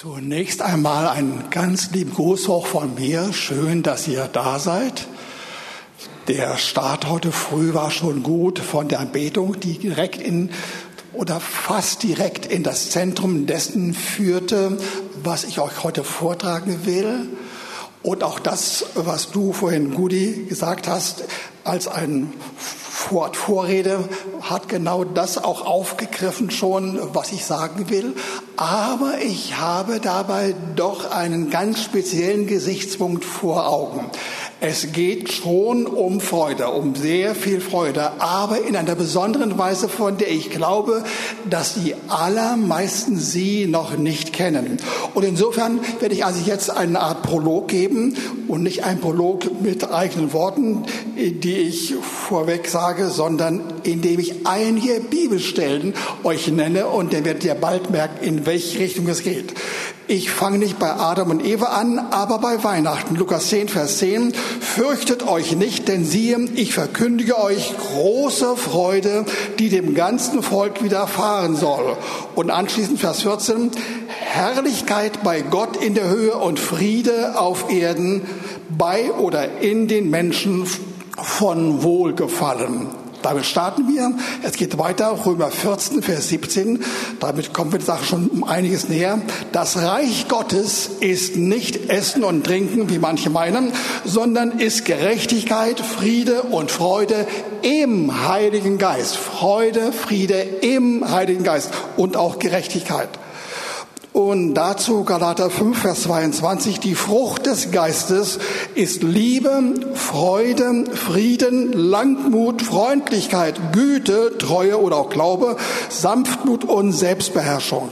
Zunächst einmal einen ganz lieben Gruß auch von mir. Schön, dass ihr da seid. Der Start heute früh war schon gut von der Anbetung, die direkt in oder fast direkt in das Zentrum dessen führte, was ich euch heute vortragen will. Und auch das, was du vorhin, Gudi, gesagt hast, als ein Vorrede hat genau das auch aufgegriffen schon, was ich sagen will. Aber ich habe dabei doch einen ganz speziellen Gesichtspunkt vor Augen. Es geht schon um Freude, um sehr viel Freude, aber in einer besonderen Weise, von der ich glaube, dass die allermeisten sie noch nicht kennen. Und insofern werde ich also jetzt eine Art Prolog geben und nicht ein Prolog mit eigenen Worten, die ich vorweg sage, sondern indem ich einige Bibelstellen euch nenne und dann werdet ihr bald merken, in welche Richtung es geht. Ich fange nicht bei Adam und Eva an, aber bei Weihnachten. Lukas 10, Vers 10. Fürchtet euch nicht, denn siehe, ich verkündige euch große Freude, die dem ganzen Volk widerfahren soll. Und anschließend Vers 14. Herrlichkeit bei Gott in der Höhe und Friede auf Erden bei oder in den Menschen von Wohlgefallen. Damit starten wir. Es geht weiter, Römer 14, Vers 17. Damit kommen wir der Sache schon um einiges näher. Das Reich Gottes ist nicht Essen und Trinken, wie manche meinen, sondern ist Gerechtigkeit, Friede und Freude im Heiligen Geist. Freude, Friede im Heiligen Geist und auch Gerechtigkeit. Und dazu Galater 5, Vers 22, die Frucht des Geistes ist Liebe, Freude, Frieden, Langmut, Freundlichkeit, Güte, Treue oder auch Glaube, Sanftmut und Selbstbeherrschung.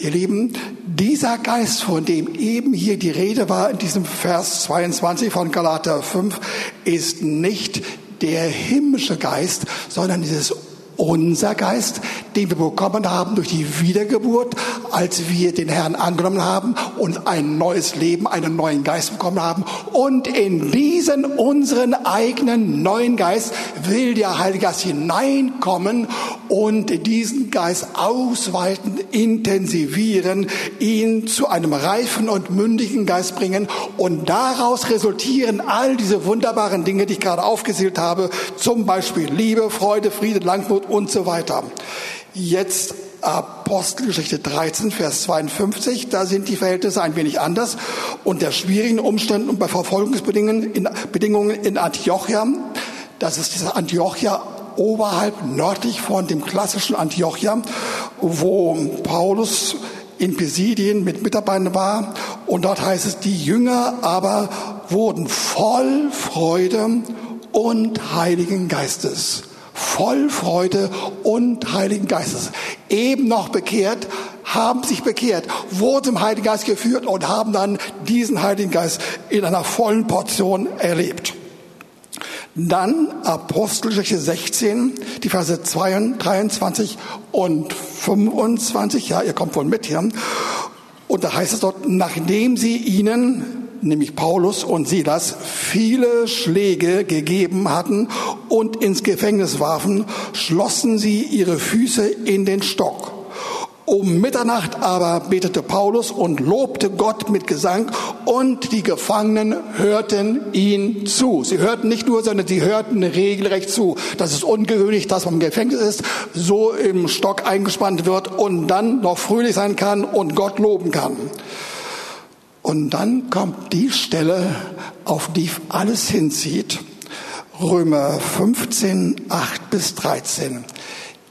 Ihr Lieben, dieser Geist, von dem eben hier die Rede war in diesem Vers 22 von Galater 5, ist nicht der himmlische Geist, sondern dieses unser Geist, den wir bekommen haben durch die Wiedergeburt, als wir den Herrn angenommen haben und ein neues Leben, einen neuen Geist bekommen haben. Und in diesen unseren eigenen neuen Geist will der Heilige Geist hineinkommen und diesen Geist ausweiten, intensivieren, ihn zu einem reifen und mündigen Geist bringen. Und daraus resultieren all diese wunderbaren Dinge, die ich gerade aufgezählt habe, zum Beispiel Liebe, Freude, Friede, Langmut, und so weiter. Jetzt Apostelgeschichte 13, Vers 52, da sind die Verhältnisse ein wenig anders. Unter schwierigen Umständen und bei Verfolgungsbedingungen in, Antiochia, das ist dieser Antiochia oberhalb nördlich von dem klassischen Antiochia, wo Paulus in Pisidien mit Mitarbeitern war. Und dort heißt es, die Jünger aber wurden voll Freude und Heiligen Geistes voll Freude und Heiligen Geistes. Eben noch bekehrt, haben sich bekehrt, wurden im Heiligen Geist geführt und haben dann diesen Heiligen Geist in einer vollen Portion erlebt. Dann Apostelgeschichte 16, die Verse 23 und 25, ja, ihr kommt wohl mit hier. Und da heißt es dort, nachdem sie ihnen nämlich Paulus und Silas, viele Schläge gegeben hatten und ins Gefängnis warfen, schlossen sie ihre Füße in den Stock. Um Mitternacht aber betete Paulus und lobte Gott mit Gesang und die Gefangenen hörten ihn zu. Sie hörten nicht nur, sondern sie hörten regelrecht zu. Das ist ungewöhnlich, dass man im Gefängnis ist, so im Stock eingespannt wird und dann noch fröhlich sein kann und Gott loben kann. Und dann kommt die Stelle, auf die alles hinzieht. Römer 15, 8 bis 13.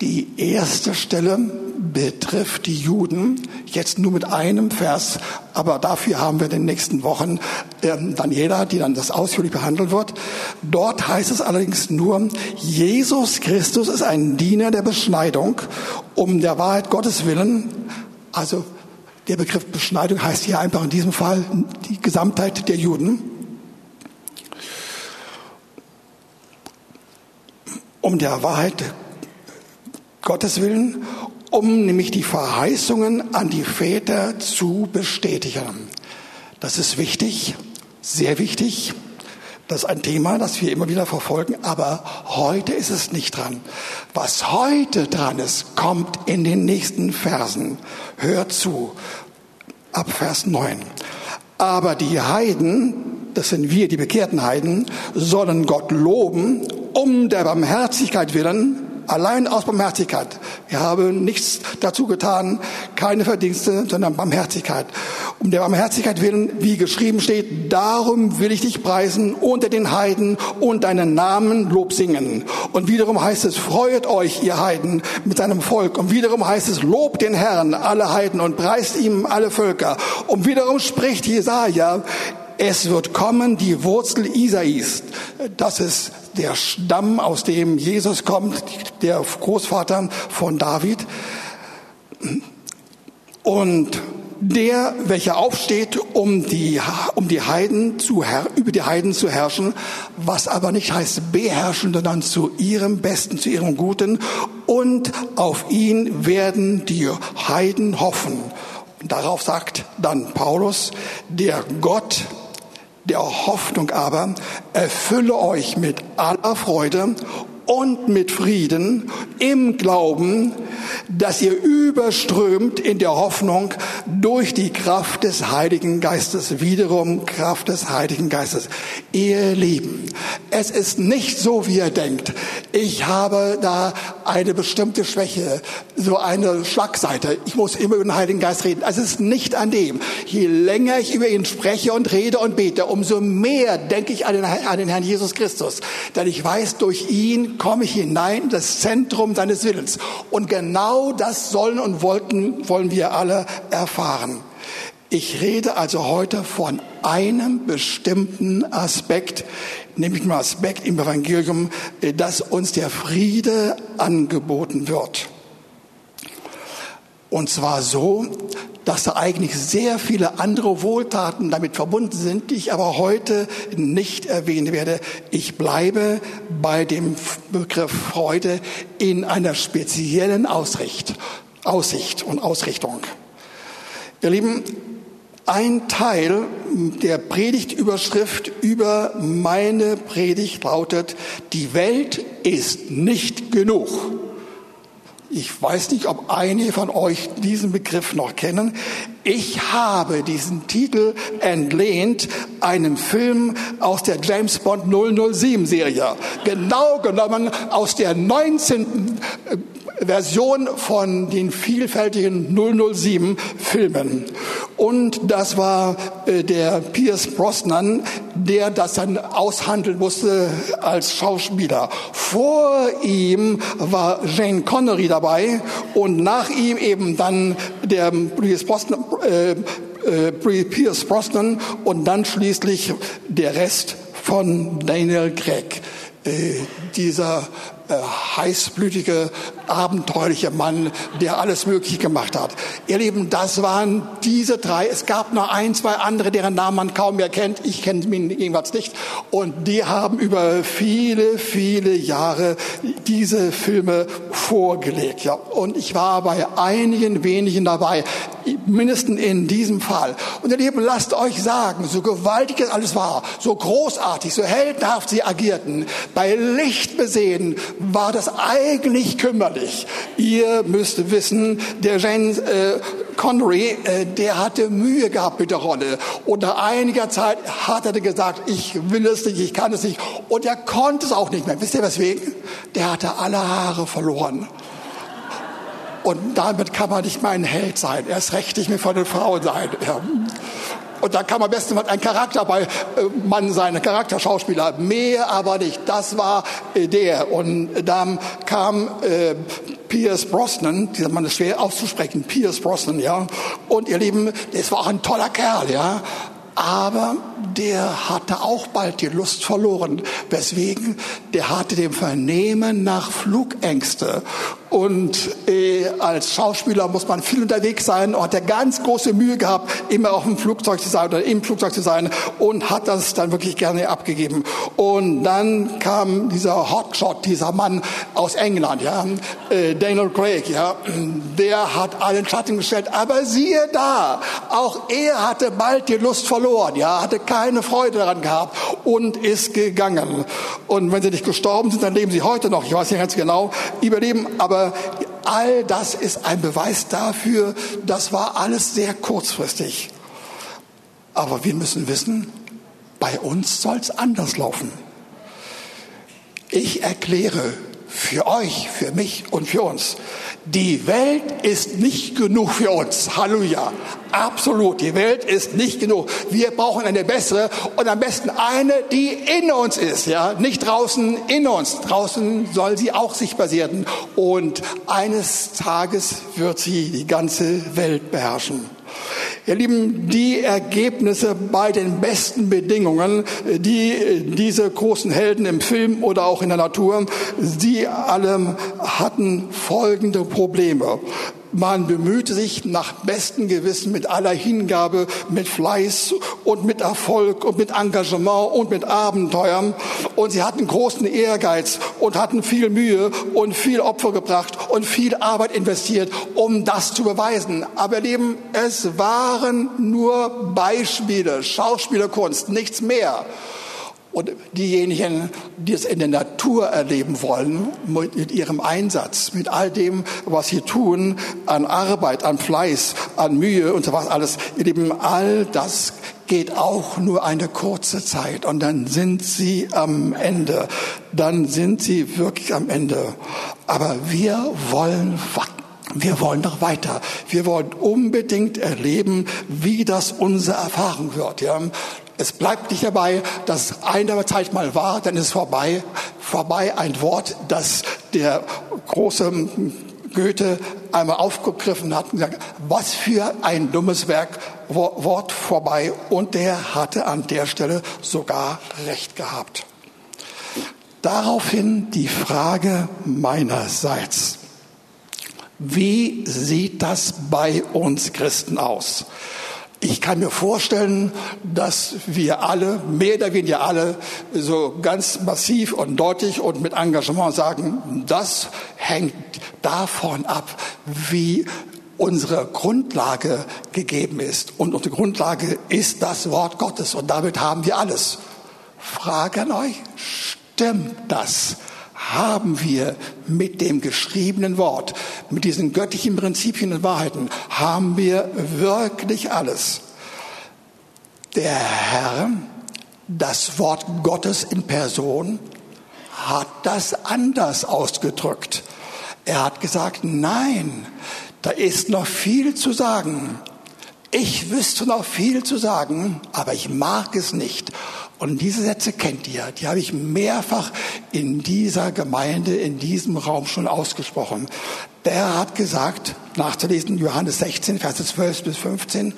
Die erste Stelle betrifft die Juden, jetzt nur mit einem Vers, aber dafür haben wir in den nächsten Wochen ähm, Daniela, die dann das ausführlich behandeln wird. Dort heißt es allerdings nur, Jesus Christus ist ein Diener der Beschneidung, um der Wahrheit Gottes willen, also der Begriff Beschneidung heißt hier einfach in diesem Fall die Gesamtheit der Juden. Um der Wahrheit Gottes willen, um nämlich die Verheißungen an die Väter zu bestätigen. Das ist wichtig, sehr wichtig. Das ist ein Thema, das wir immer wieder verfolgen, aber heute ist es nicht dran. Was heute dran ist, kommt in den nächsten Versen. Hört zu. Ab Vers 9. Aber die Heiden, das sind wir, die bekehrten Heiden, sollen Gott loben, um der Barmherzigkeit willen, allein aus Barmherzigkeit. Wir haben nichts dazu getan, keine Verdienste, sondern Barmherzigkeit. Um der Barmherzigkeit willen, wie geschrieben steht, darum will ich dich preisen unter den Heiden und deinen Namen Lob singen. Und wiederum heißt es, freuet euch, ihr Heiden, mit seinem Volk. Und wiederum heißt es, lobt den Herrn, alle Heiden, und preist ihm alle Völker. Und wiederum spricht Jesaja, es wird kommen die Wurzel Isais. Das ist der Stamm, aus dem Jesus kommt, der Großvater von David. Und der, welcher aufsteht, um die, um die Heiden zu, über die Heiden zu herrschen, was aber nicht heißt beherrschen, sondern zu ihrem Besten, zu ihrem Guten. Und auf ihn werden die Heiden hoffen. Darauf sagt dann Paulus, der Gott der Hoffnung aber erfülle euch mit aller Freude und mit Frieden im Glauben, dass ihr überströmt in der Hoffnung durch die Kraft des Heiligen Geistes. Wiederum Kraft des Heiligen Geistes. Ihr Lieben, es ist nicht so, wie ihr denkt. Ich habe da eine bestimmte Schwäche, so eine Schlagseite. Ich muss immer über den Heiligen Geist reden. es ist nicht an dem. Je länger ich über ihn spreche und rede und bete, umso mehr denke ich an den, an den Herrn Jesus Christus. Denn ich weiß, durch ihn komme ich hinein in das Zentrum seines Willens. Und genau das sollen und wollten, wollen wir alle erfahren. Ich rede also heute von einem bestimmten Aspekt, nämlich dem Aspekt im Evangelium, äh, dass uns der Friede angeboten wird. Und zwar so, dass da eigentlich sehr viele andere Wohltaten damit verbunden sind, die ich aber heute nicht erwähnen werde. Ich bleibe bei dem Begriff Freude in einer speziellen Ausricht, Aussicht und Ausrichtung. Ihr Lieben, ein Teil der Predigtüberschrift über meine Predigt lautet, die Welt ist nicht genug. Ich weiß nicht, ob einige von euch diesen Begriff noch kennen. Ich habe diesen Titel entlehnt einem Film aus der James Bond 007 Serie. Genau genommen aus der 19. Version von den vielfältigen 007 Filmen. Und das war äh, der Pierce Brosnan, der das dann aushandeln musste als Schauspieler. Vor ihm war Jane Connery dabei und nach ihm eben dann der Pierce Brosnan, äh, äh, Pierce Brosnan und dann schließlich der Rest von Daniel Craig. Äh, dieser äh, heißblütige, abenteuerliche Mann, der alles möglich gemacht hat. Ihr Lieben, das waren diese drei. Es gab noch ein, zwei andere, deren Namen man kaum mehr kennt. Ich kenne ihn jedenfalls nicht. Und die haben über viele, viele Jahre diese Filme vorgelegt. Ja. Und ich war bei einigen wenigen dabei, mindestens in diesem Fall. Und ihr Lieben, lasst euch sagen, so gewaltig es alles war, so großartig, so heldenhaft sie agierten, bei Licht besehen, war das eigentlich kümmerlich. Ihr müsst wissen, der James äh, Connery, äh, der hatte Mühe gehabt mit der Rolle. Und nach einiger Zeit hat er gesagt, ich will es nicht, ich kann es nicht. Und er konnte es auch nicht mehr. Wisst ihr weswegen? Der hatte alle Haare verloren. Und damit kann man nicht mehr ein Held sein. Erst recht nicht mehr von den Frauen sein. Ja. Und da kann man besten mal ein Charakter bei äh, sein, ein Charakterschauspieler. Mehr aber nicht. Das war der. Und dann kam äh, Pierce Brosnan, dieser Mann ist schwer auszusprechen, Pierce Brosnan, ja. Und ihr Lieben, das war auch ein toller Kerl, ja. Aber der hatte auch bald die Lust verloren. Weswegen? Der hatte dem Vernehmen nach Flugängste. Und äh, als Schauspieler muss man viel unterwegs sein und hat er ganz große Mühe gehabt, immer auf dem Flugzeug zu sein oder im Flugzeug zu sein und hat das dann wirklich gerne abgegeben. Und dann kam dieser Hotshot, dieser Mann aus England, ja, äh, Daniel Craig, ja, der hat allen Schatten gestellt. Aber siehe da, auch er hatte bald die Lust verloren, ja, hatte keine Freude daran gehabt und ist gegangen. Und wenn sie nicht gestorben sind, dann leben sie heute noch. Ich weiß nicht ganz genau, überleben, aber aber all das ist ein Beweis dafür, das war alles sehr kurzfristig. Aber wir müssen wissen, bei uns soll es anders laufen. Ich erkläre für euch, für mich und für uns. Die Welt ist nicht genug für uns. Halleluja. Absolut. Die Welt ist nicht genug. Wir brauchen eine bessere und am besten eine, die in uns ist. Ja, nicht draußen, in uns. Draußen soll sie auch sich basieren. Und eines Tages wird sie die ganze Welt beherrschen. Ihr Lieben, die Ergebnisse bei den besten Bedingungen, die diese großen Helden im Film oder auch in der Natur, sie alle hatten folgende Probleme. Man bemühte sich nach bestem Gewissen mit aller Hingabe, mit Fleiß und mit Erfolg und mit Engagement und mit Abenteuern. Und sie hatten großen Ehrgeiz und hatten viel Mühe und viel Opfer gebracht und viel Arbeit investiert, um das zu beweisen. Aber Leben, es waren nur Beispiele, Schauspielerkunst, nichts mehr. Und diejenigen, die es in der Natur erleben wollen, mit ihrem Einsatz, mit all dem, was sie tun, an Arbeit, an Fleiß, an Mühe und so was alles, ihr Lieben, all das geht auch nur eine kurze Zeit und dann sind sie am Ende. Dann sind sie wirklich am Ende. Aber wir wollen wir wollen noch weiter. Wir wollen unbedingt erleben, wie das unsere Erfahrung wird. Ja. Es bleibt nicht dabei, dass eine Zeit mal war, dann ist es vorbei. Vorbei ein Wort, das der große Goethe einmal aufgegriffen hat und gesagt, was für ein dummes Werk, Wort vorbei. Und der hatte an der Stelle sogar recht gehabt. Daraufhin die Frage meinerseits. Wie sieht das bei uns Christen aus? Ich kann mir vorstellen, dass wir alle, mehr oder weniger alle, so ganz massiv und deutlich und mit Engagement sagen, das hängt davon ab, wie unsere Grundlage gegeben ist. Und unsere Grundlage ist das Wort Gottes. Und damit haben wir alles. Frage an euch, stimmt das? Haben wir mit dem geschriebenen Wort, mit diesen göttlichen Prinzipien und Wahrheiten, haben wir wirklich alles. Der Herr, das Wort Gottes in Person, hat das anders ausgedrückt. Er hat gesagt, nein, da ist noch viel zu sagen. Ich wüsste noch viel zu sagen, aber ich mag es nicht. Und diese Sätze kennt ihr, die habe ich mehrfach in dieser Gemeinde, in diesem Raum schon ausgesprochen. Der hat gesagt, nachzulesen, Johannes 16, Verse 12 bis 15,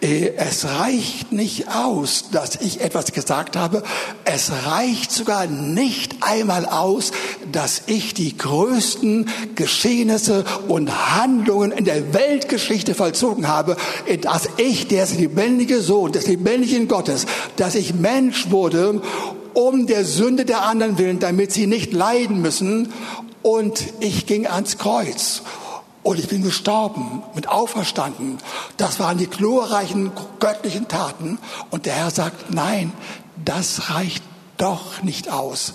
äh, es reicht nicht aus, dass ich etwas gesagt habe, es reicht sogar nicht einmal aus, dass ich die größten Geschehnisse und Handlungen in der Weltgeschichte vollzogen habe, dass ich, der lebendige Sohn des lebendigen Gottes, dass ich Mensch wurde, um der Sünde der anderen willen, damit sie nicht leiden müssen und ich ging ans Kreuz. Und ich bin gestorben, mit auferstanden. Das waren die glorreichen göttlichen Taten. Und der Herr sagt, nein, das reicht doch nicht aus.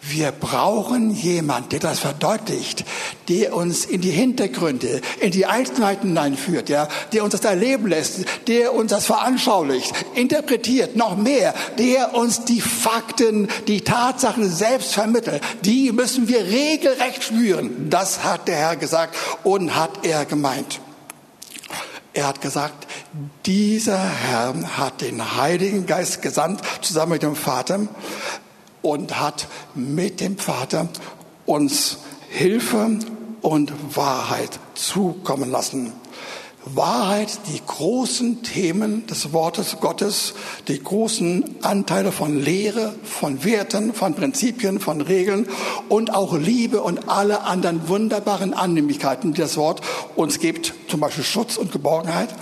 Wir brauchen jemand, der das verdeutlicht, der uns in die Hintergründe, in die Einzelheiten hineinführt, ja, der uns das erleben lässt, der uns das veranschaulicht, interpretiert, noch mehr, der uns die Fakten, die Tatsachen selbst vermittelt. Die müssen wir regelrecht spüren. Das hat der Herr gesagt und hat er gemeint. Er hat gesagt, dieser Herr hat den Heiligen Geist gesandt, zusammen mit dem Vater, und hat mit dem Vater uns Hilfe und Wahrheit zukommen lassen. Wahrheit, die großen Themen des Wortes Gottes, die großen Anteile von Lehre, von Werten, von Prinzipien, von Regeln und auch Liebe und alle anderen wunderbaren Annehmlichkeiten, die das Wort uns gibt, zum Beispiel Schutz und Geborgenheit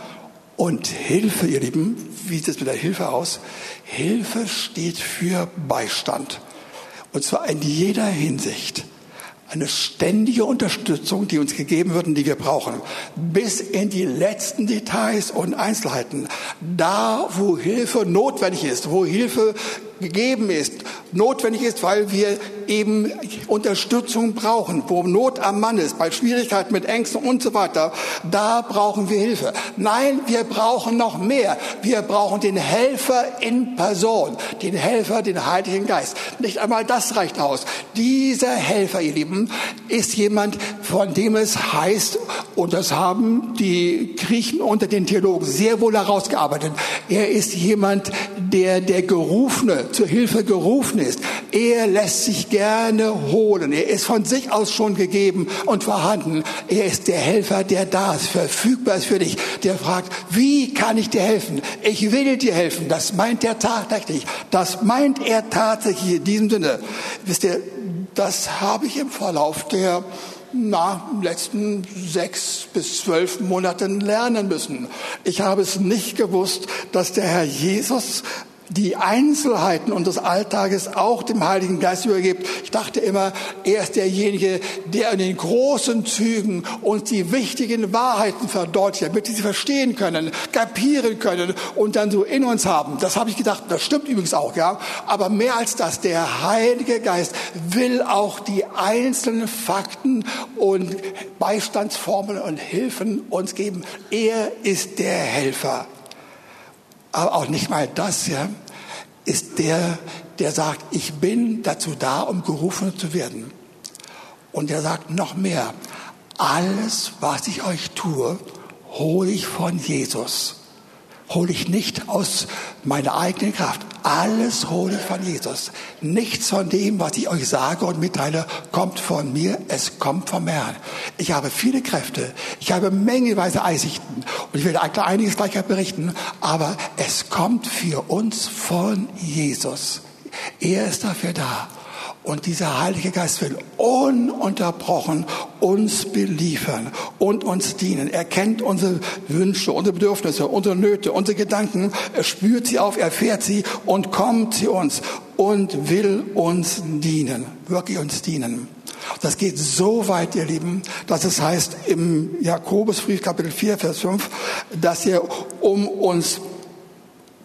und Hilfe, ihr Lieben. Wie sieht es mit der Hilfe aus? Hilfe steht für Beistand. Und zwar in jeder Hinsicht eine ständige Unterstützung, die uns gegeben wird und die wir brauchen, bis in die letzten Details und Einzelheiten. Da, wo Hilfe notwendig ist, wo Hilfe gegeben ist, notwendig ist, weil wir eben Unterstützung brauchen, wo Not am Mann ist, bei Schwierigkeiten mit Ängsten und so weiter, da brauchen wir Hilfe. Nein, wir brauchen noch mehr. Wir brauchen den Helfer in Person, den Helfer, den Heiligen Geist. Nicht einmal das reicht aus. Dieser Helfer, ihr Lieben, ist jemand, von dem es heißt, und das haben die Griechen unter den Theologen sehr wohl herausgearbeitet, er ist jemand, der der Gerufene, zur Hilfe gerufen ist. Er lässt sich gerne holen. Er ist von sich aus schon gegeben und vorhanden. Er ist der Helfer, der da ist, verfügbar ist für dich. Der fragt, wie kann ich dir helfen? Ich will dir helfen. Das meint er tatsächlich. Das meint er tatsächlich in diesem Sinne. Wisst ihr, das habe ich im Verlauf der na, letzten sechs bis zwölf Monaten lernen müssen. Ich habe es nicht gewusst, dass der Herr Jesus die Einzelheiten unseres Alltages auch dem Heiligen Geist übergibt. Ich dachte immer, er ist derjenige, der in den großen Zügen uns die wichtigen Wahrheiten verdeutlicht, damit wir sie verstehen können, kapieren können und dann so in uns haben. Das habe ich gedacht, das stimmt übrigens auch, ja. Aber mehr als das, der Heilige Geist will auch die einzelnen Fakten und Beistandsformeln und Hilfen uns geben. Er ist der Helfer aber auch nicht mal das, ja, ist der, der sagt, ich bin dazu da, um gerufen zu werden. Und er sagt noch mehr, alles, was ich euch tue, hole ich von Jesus hole ich nicht aus meiner eigenen Kraft. Alles hole ich von Jesus. Nichts von dem, was ich euch sage und mitteile, kommt von mir. Es kommt vom Herrn. Ich habe viele Kräfte. Ich habe mengeweise Einsichten. Und ich werde einiges gleich berichten. Aber es kommt für uns von Jesus. Er ist dafür da. Und dieser Heilige Geist will ununterbrochen uns beliefern und uns dienen. Er kennt unsere Wünsche, unsere Bedürfnisse, unsere Nöte, unsere Gedanken. Er spürt sie auf, erfährt sie und kommt zu uns und will uns dienen, wirklich uns dienen. Das geht so weit, ihr Lieben, dass es heißt im Jakobusbrief Kapitel 4, Vers 5, dass er um uns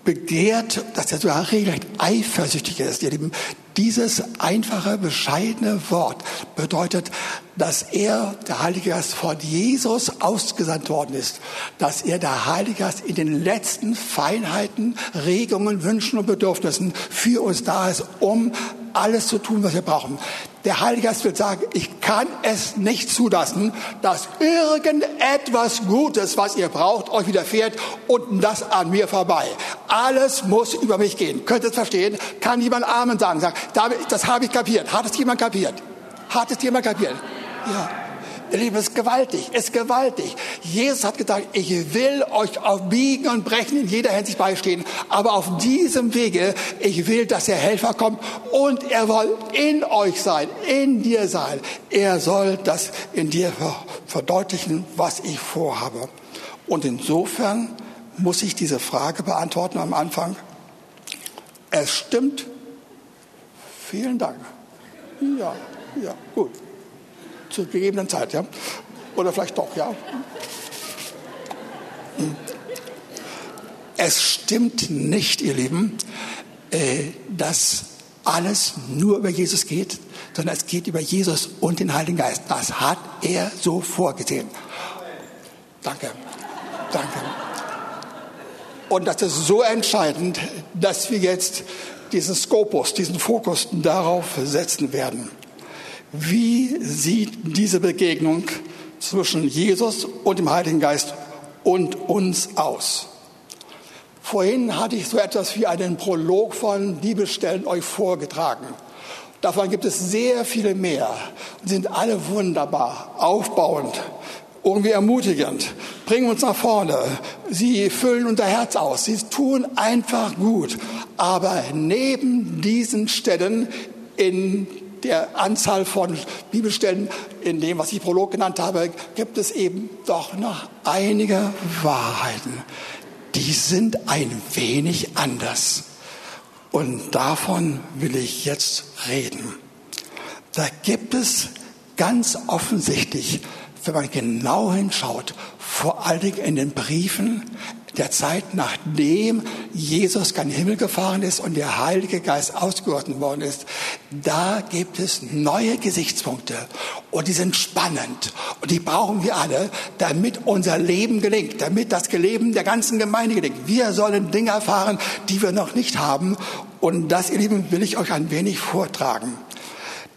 begehrt, dass er sogar regelrecht eifersüchtig ist, ihr Lieben. Dieses einfache, bescheidene Wort bedeutet, dass er, der Heilige Geist, von Jesus ausgesandt worden ist, dass er, der Heilige Geist, in den letzten Feinheiten, Regungen, Wünschen und Bedürfnissen für uns da ist, um alles zu tun, was wir brauchen. Der Heilige Geist will sagen, ich kann es nicht zulassen, dass irgendetwas Gutes, was ihr braucht, euch widerfährt und das an mir vorbei. Alles muss über mich gehen. Könnt ihr es verstehen? Kann jemand Amen sagen? Sagen, das habe ich kapiert. Hat es jemand kapiert? Hat es jemand kapiert? Ja. Ihr Lieben, es ist gewaltig, es ist gewaltig. Jesus hat gesagt, ich will euch auf Biegen und Brechen in jeder Hinsicht beistehen, aber auf diesem Wege, ich will, dass der Helfer kommt und er soll in euch sein, in dir sein. Er soll das in dir verdeutlichen, was ich vorhabe. Und insofern muss ich diese Frage beantworten am Anfang. Es stimmt. Vielen Dank. Ja, ja, gut zur gegebenen Zeit, ja? Oder vielleicht doch, ja? Es stimmt nicht, ihr Lieben, äh, dass alles nur über Jesus geht, sondern es geht über Jesus und den Heiligen Geist. Das hat er so vorgesehen. Danke. Danke. Und das ist so entscheidend, dass wir jetzt diesen Skopus, diesen Fokus darauf setzen werden. Wie sieht diese Begegnung zwischen Jesus und dem Heiligen Geist und uns aus? Vorhin hatte ich so etwas wie einen Prolog von Bibelstellen euch vorgetragen. Davon gibt es sehr viele mehr und sind alle wunderbar, aufbauend, irgendwie ermutigend, bringen uns nach vorne. Sie füllen unser Herz aus. Sie tun einfach gut. Aber neben diesen Stellen in der Anzahl von Bibelstellen, in dem, was ich Prolog genannt habe, gibt es eben doch noch einige Wahrheiten. Die sind ein wenig anders. Und davon will ich jetzt reden. Da gibt es ganz offensichtlich, wenn man genau hinschaut, vor allen Dingen in den Briefen der Zeit, nachdem Jesus gen Himmel gefahren ist und der Heilige Geist ausgegossen worden ist, da gibt es neue Gesichtspunkte und die sind spannend und die brauchen wir alle, damit unser Leben gelingt, damit das Leben der ganzen Gemeinde gelingt. Wir sollen Dinge erfahren, die wir noch nicht haben und das, ihr Lieben, will ich euch ein wenig vortragen.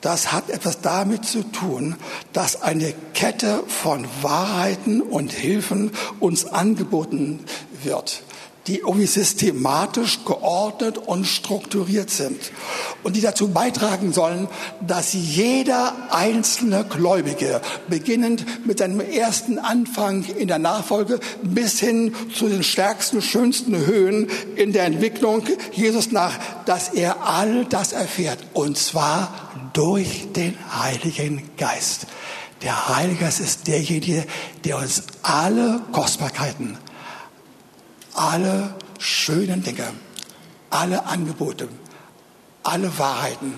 Das hat etwas damit zu tun, dass eine Kette von Wahrheiten und Hilfen uns angeboten wird die irgendwie systematisch geordnet und strukturiert sind und die dazu beitragen sollen, dass jeder einzelne Gläubige, beginnend mit seinem ersten Anfang in der Nachfolge bis hin zu den stärksten, schönsten Höhen in der Entwicklung Jesus nach, dass er all das erfährt. Und zwar durch den Heiligen Geist. Der Heilige Geist ist derjenige, der uns alle Kostbarkeiten alle schönen Dinge, alle Angebote, alle Wahrheiten,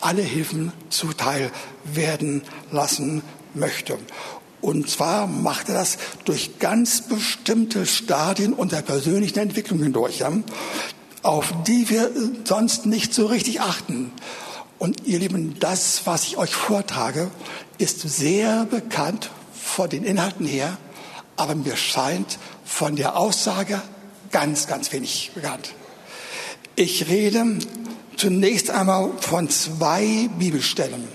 alle Hilfen zuteil werden lassen möchte. Und zwar macht er das durch ganz bestimmte Stadien unserer persönlichen Entwicklung hindurch, auf die wir sonst nicht so richtig achten. Und ihr Lieben, das, was ich euch vortrage, ist sehr bekannt von den Inhalten her, aber mir scheint von der Aussage ganz, ganz wenig bekannt. Ich rede zunächst einmal von zwei Bibelstellen.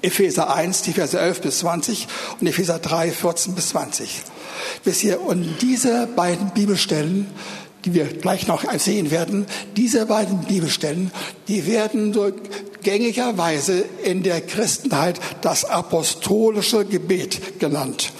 Epheser 1, die Verse 11 bis 20 und Epheser 3, 14 bis 20. Bis hier. Und diese beiden Bibelstellen, die wir gleich noch sehen werden, diese beiden Bibelstellen, die werden so gängigerweise in der Christenheit das apostolische Gebet genannt.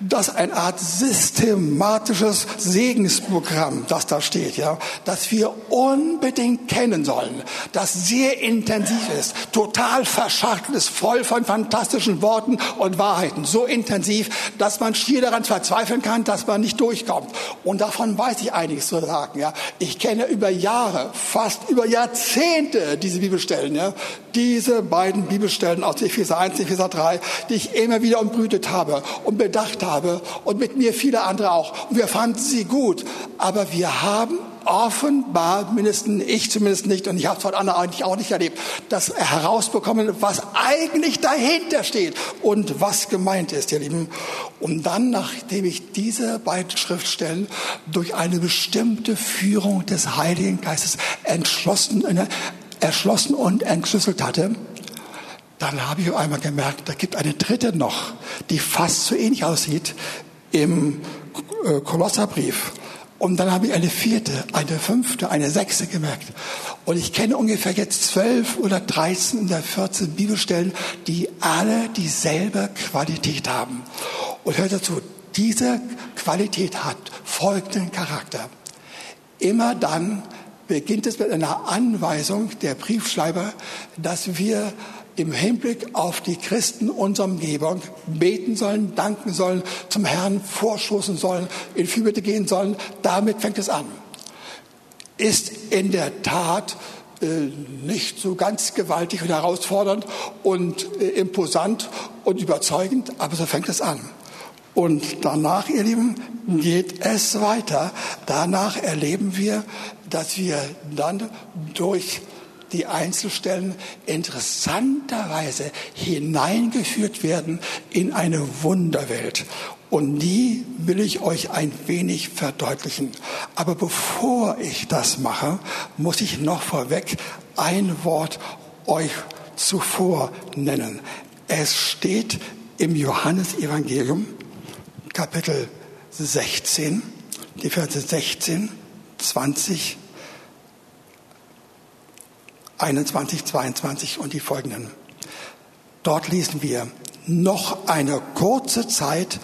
Das ist eine Art systematisches Segensprogramm, das da steht, ja, das wir unbedingt kennen sollen, das sehr intensiv ist, total verschachtelt ist, voll von fantastischen Worten und Wahrheiten, so intensiv, dass man schier daran verzweifeln kann, dass man nicht durchkommt. Und davon weiß ich einiges zu sagen, ja. Ich kenne über Jahre, fast über Jahrzehnte diese Bibelstellen, ja diese beiden Bibelstellen aus Epheser 1 und Epheser 3, die ich immer wieder umbrütet habe und bedacht habe und mit mir viele andere auch. Und wir fanden sie gut. Aber wir haben offenbar, mindestens ich zumindest nicht, und ich habe es von anderen eigentlich auch nicht erlebt, das herausbekommen, was eigentlich dahinter steht und was gemeint ist, ihr Lieben. Und dann, nachdem ich diese beiden Schriftstellen durch eine bestimmte Führung des Heiligen Geistes entschlossen, erschlossen und entschlüsselt hatte, dann habe ich einmal gemerkt, da gibt eine dritte noch, die fast so ähnlich aussieht im äh, Kolosserbrief. Und dann habe ich eine vierte, eine fünfte, eine sechste gemerkt. Und ich kenne ungefähr jetzt zwölf oder dreizehn oder vierzehn Bibelstellen, die alle dieselbe Qualität haben. Und hört dazu, diese Qualität hat folgenden Charakter. Immer dann, beginnt es mit einer Anweisung der Briefschreiber, dass wir im Hinblick auf die Christen unserer Umgebung beten sollen, danken sollen, zum Herrn vorstoßen sollen, in Fürbitte gehen sollen. Damit fängt es an. Ist in der Tat äh, nicht so ganz gewaltig und herausfordernd und äh, imposant und überzeugend, aber so fängt es an. Und danach, ihr Lieben, geht es weiter. Danach erleben wir, dass wir dann durch die Einzelstellen interessanterweise hineingeführt werden in eine Wunderwelt. Und die will ich euch ein wenig verdeutlichen. Aber bevor ich das mache, muss ich noch vorweg ein Wort euch zuvor nennen. Es steht im Johannesevangelium Kapitel 16, die Verse 16, 20, 21, 22 und die folgenden. Dort lesen wir, noch eine kurze Zeit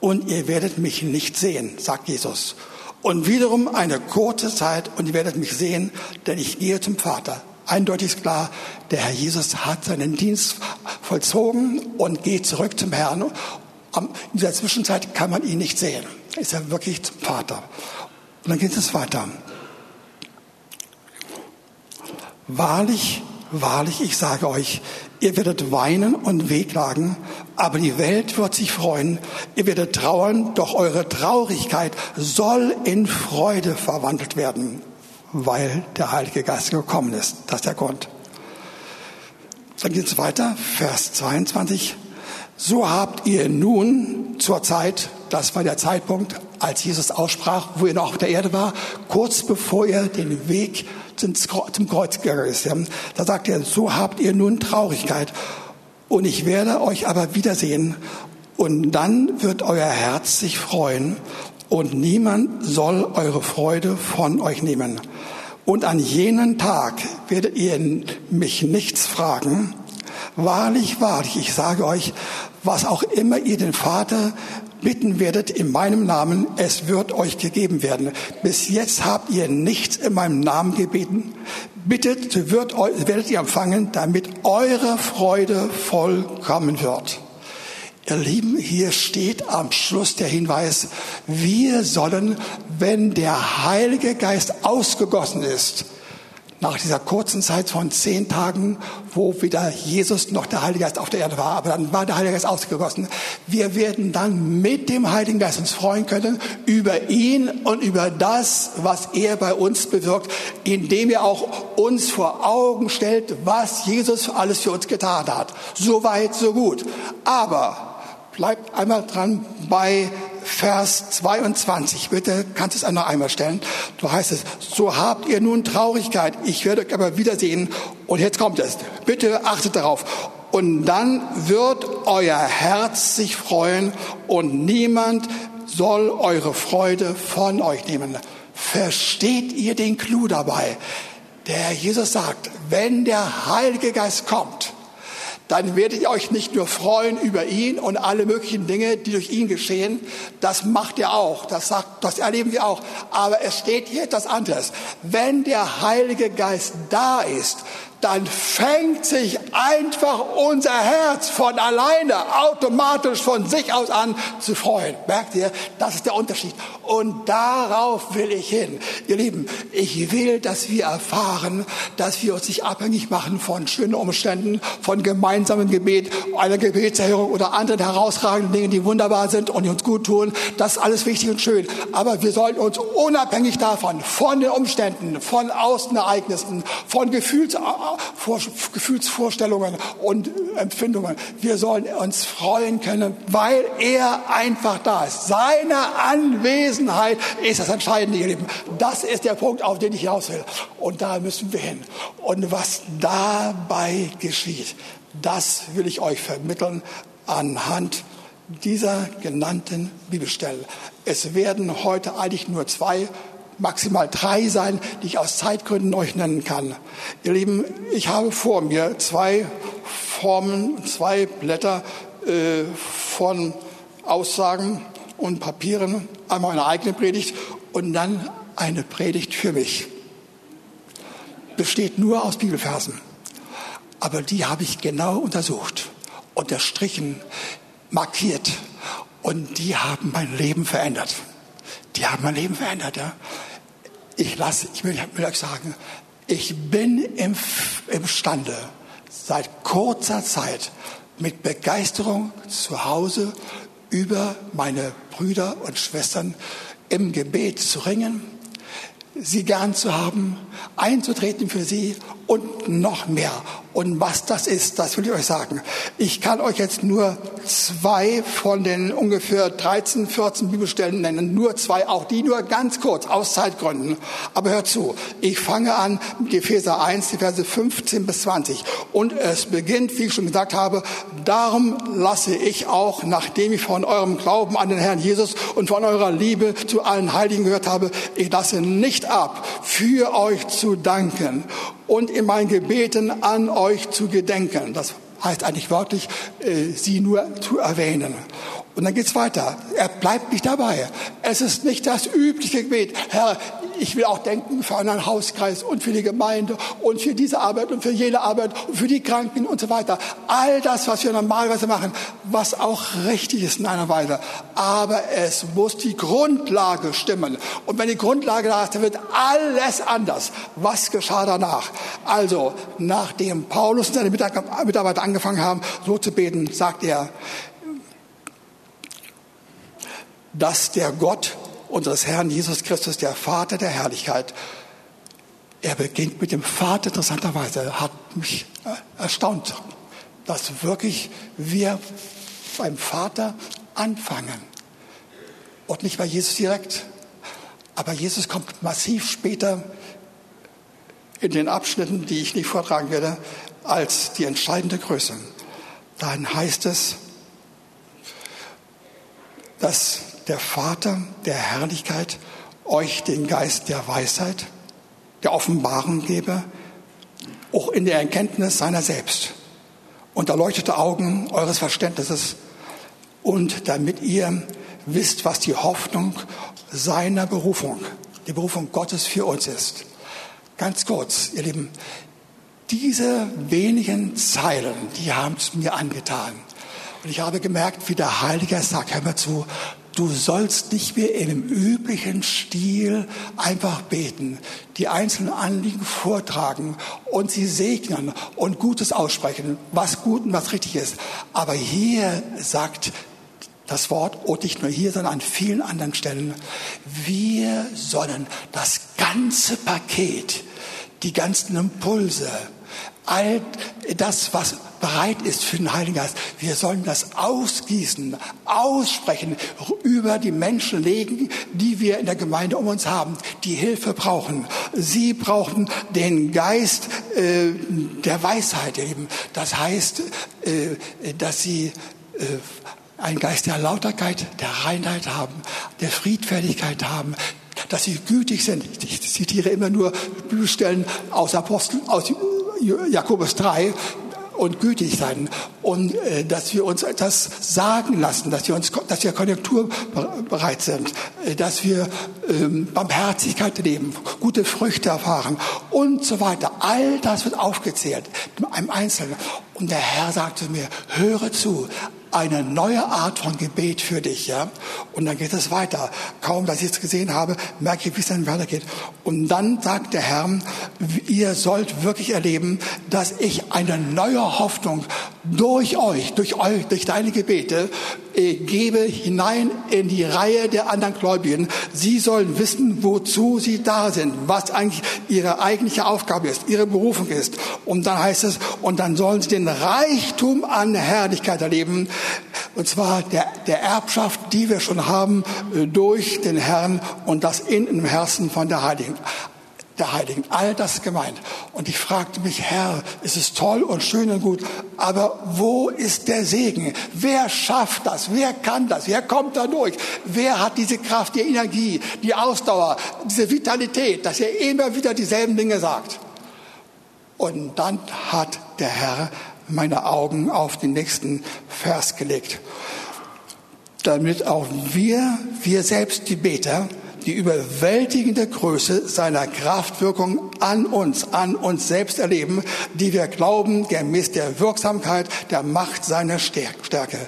und ihr werdet mich nicht sehen, sagt Jesus. Und wiederum eine kurze Zeit und ihr werdet mich sehen, denn ich gehe zum Vater. Eindeutig ist klar, der Herr Jesus hat seinen Dienst vollzogen und geht zurück zum Herrn in dieser Zwischenzeit kann man ihn nicht sehen. Ist er wirklich zum Vater. Und dann geht es weiter. Wahrlich, Wahrlich, ich sage euch, ihr werdet weinen und wehklagen, aber die Welt wird sich freuen. Ihr werdet trauern, doch eure Traurigkeit soll in Freude verwandelt werden, weil der Heilige Geist gekommen ist. Das ist der Grund. Dann geht es weiter, Vers 22. So habt ihr nun zur Zeit, das war der Zeitpunkt, als Jesus aussprach, wo er noch auf der Erde war, kurz bevor er den Weg zum Kreuz ist. Da sagt er, so habt ihr nun Traurigkeit und ich werde euch aber wiedersehen und dann wird euer Herz sich freuen und niemand soll eure Freude von euch nehmen. Und an jenen Tag werdet ihr mich nichts fragen. Wahrlich, wahrlich, ich sage euch, was auch immer ihr den Vater bitten werdet in meinem Namen, es wird euch gegeben werden. Bis jetzt habt ihr nichts in meinem Namen gebeten. Bittet, wird, werdet ihr empfangen, damit eure Freude vollkommen wird. Ihr Lieben, hier steht am Schluss der Hinweis, wir sollen, wenn der Heilige Geist ausgegossen ist, nach dieser kurzen Zeit von zehn Tagen, wo wieder Jesus noch der Heilige Geist auf der Erde war, aber dann war der Heilige Geist ausgegossen. Wir werden dann mit dem Heiligen Geist uns freuen können über ihn und über das, was er bei uns bewirkt, indem er auch uns vor Augen stellt, was Jesus alles für uns getan hat. So weit, so gut. Aber bleibt einmal dran bei Vers 22. Bitte kannst du es noch einmal stellen. Du heißt es, so habt ihr nun Traurigkeit. Ich werde euch aber wiedersehen. Und jetzt kommt es. Bitte achtet darauf. Und dann wird euer Herz sich freuen und niemand soll eure Freude von euch nehmen. Versteht ihr den Clou dabei? Der Jesus sagt, wenn der Heilige Geist kommt, dann werdet ihr euch nicht nur freuen über ihn und alle möglichen Dinge, die durch ihn geschehen. Das macht er auch. Das sagt, das erleben wir auch. Aber es steht hier etwas anderes. Wenn der Heilige Geist da ist, dann fängt sich einfach unser Herz von alleine automatisch von sich aus an zu freuen. Merkt ihr? Das ist der Unterschied. Und darauf will ich hin. Ihr Lieben, ich will, dass wir erfahren, dass wir uns nicht abhängig machen von schönen Umständen, von gemeinsamen Gebet, einer Gebetserhörung oder anderen herausragenden Dingen, die wunderbar sind und die uns gut tun. Das ist alles wichtig und schön. Aber wir sollten uns unabhängig davon, von den Umständen, von Außenereignissen, von Gefühls vor, Gefühlsvorstellungen und Empfindungen. Wir sollen uns freuen können, weil er einfach da ist. Seine Anwesenheit ist das Entscheidende, ihr Lieben. Das ist der Punkt, auf den ich hinaus will. Und da müssen wir hin. Und was dabei geschieht, das will ich euch vermitteln anhand dieser genannten Bibelstellen. Es werden heute eigentlich nur zwei maximal drei sein, die ich aus Zeitgründen euch nennen kann. Ihr Lieben, ich habe vor mir zwei Formen, zwei Blätter äh, von Aussagen und Papieren. Einmal eine eigene Predigt und dann eine Predigt für mich. Besteht nur aus Bibelversen. Aber die habe ich genau untersucht, unterstrichen, markiert. Und die haben mein Leben verändert. Die haben mein Leben verändert, ja. Ich lasse, ich will, will euch sagen, ich bin im, imstande, seit kurzer Zeit mit Begeisterung zu Hause über meine Brüder und Schwestern im Gebet zu ringen, sie gern zu haben, einzutreten für sie und noch mehr. Und was das ist, das will ich euch sagen. Ich kann euch jetzt nur zwei von den ungefähr 13, 14 Bibelstellen nennen. Nur zwei, auch die nur ganz kurz, aus Zeitgründen. Aber hört zu, ich fange an mit Epheser 1, die Verse 15 bis 20. Und es beginnt, wie ich schon gesagt habe, darum lasse ich auch, nachdem ich von eurem Glauben an den Herrn Jesus und von eurer Liebe zu allen Heiligen gehört habe, ich lasse nicht ab, für euch zu danken und in meinen Gebeten an euch zu gedenken. Das heißt eigentlich wörtlich, äh, sie nur zu erwähnen. Und dann geht's weiter. Er bleibt nicht dabei. Es ist nicht das übliche Gebet. Herr, ich will auch denken für einen Hauskreis und für die Gemeinde und für diese Arbeit und für jene Arbeit und für die Kranken und so weiter. All das, was wir normalerweise machen, was auch richtig ist in einer Weise. Aber es muss die Grundlage stimmen. Und wenn die Grundlage da ist, dann wird alles anders. Was geschah danach? Also, nachdem Paulus und seine Mitarbeiter angefangen haben, so zu beten, sagt er, dass der Gott unseres Herrn Jesus Christus, der Vater der Herrlichkeit, er beginnt mit dem Vater interessanterweise, hat mich äh, erstaunt, dass wirklich wir beim Vater anfangen und nicht bei Jesus direkt. Aber Jesus kommt massiv später in den Abschnitten, die ich nicht vortragen werde, als die entscheidende Größe. Dann heißt es, dass der Vater der Herrlichkeit euch den Geist der Weisheit, der Offenbarung gebe, auch in der Erkenntnis seiner selbst und erleuchtete Augen eures Verständnisses und damit ihr wisst, was die Hoffnung seiner Berufung, die Berufung Gottes für uns ist. Ganz kurz, ihr Lieben, diese wenigen Zeilen, die haben es mir angetan. Und ich habe gemerkt, wie der Heilige sagt, hör mir zu, Du sollst nicht mehr in dem üblichen Stil einfach beten, die einzelnen Anliegen vortragen und sie segnen und Gutes aussprechen, was gut und was richtig ist. Aber hier sagt das Wort, und nicht nur hier, sondern an vielen anderen Stellen, wir sollen das ganze Paket, die ganzen Impulse, all das, was bereit ist für den Heiligen Geist. Wir sollen das ausgießen, aussprechen, über die Menschen legen, die wir in der Gemeinde um uns haben, die Hilfe brauchen. Sie brauchen den Geist äh, der Weisheit, Lieben. Das heißt, äh, dass sie äh, einen Geist der Lauterkeit, der Reinheit haben, der Friedfertigkeit haben, dass sie gütig sind. Ich zitiere immer nur Bibelstellen aus Apostel, aus Jakobus 3, und gütig sein und äh, dass wir uns etwas sagen lassen, dass wir uns, dass wir konjunkturbereit sind, äh, dass wir ähm, Barmherzigkeit leben, gute Früchte erfahren und so weiter. All das wird aufgezählt, einem Einzelnen. Und der Herr sagte mir, höre zu, eine neue Art von Gebet für dich, ja. Und dann geht es weiter. Kaum, dass ich es gesehen habe, merke ich, wie es dann weitergeht. Und dann sagt der Herr, ihr sollt wirklich erleben, dass ich eine neue Hoffnung durch euch, durch euch, durch deine Gebete äh, gebe hinein in die Reihe der anderen Gläubigen. Sie sollen wissen, wozu sie da sind, was eigentlich ihre eigentliche Aufgabe ist, ihre Berufung ist. Und dann heißt es, und dann sollen sie den Reichtum an Herrlichkeit erleben, und zwar der, der Erbschaft, die wir schon haben äh, durch den Herrn und das in im Herzen von der Heiligen der Heiligen. All das gemeint. Und ich fragte mich, Herr, es ist toll und schön und gut, aber wo ist der Segen? Wer schafft das? Wer kann das? Wer kommt da durch? Wer hat diese Kraft, die Energie, die Ausdauer, diese Vitalität, dass er immer wieder dieselben Dinge sagt? Und dann hat der Herr meine Augen auf den nächsten Vers gelegt, damit auch wir, wir selbst die Beter, die überwältigende Größe seiner Kraftwirkung an uns, an uns selbst erleben, die wir glauben, gemäß der Wirksamkeit der Macht seiner Stärke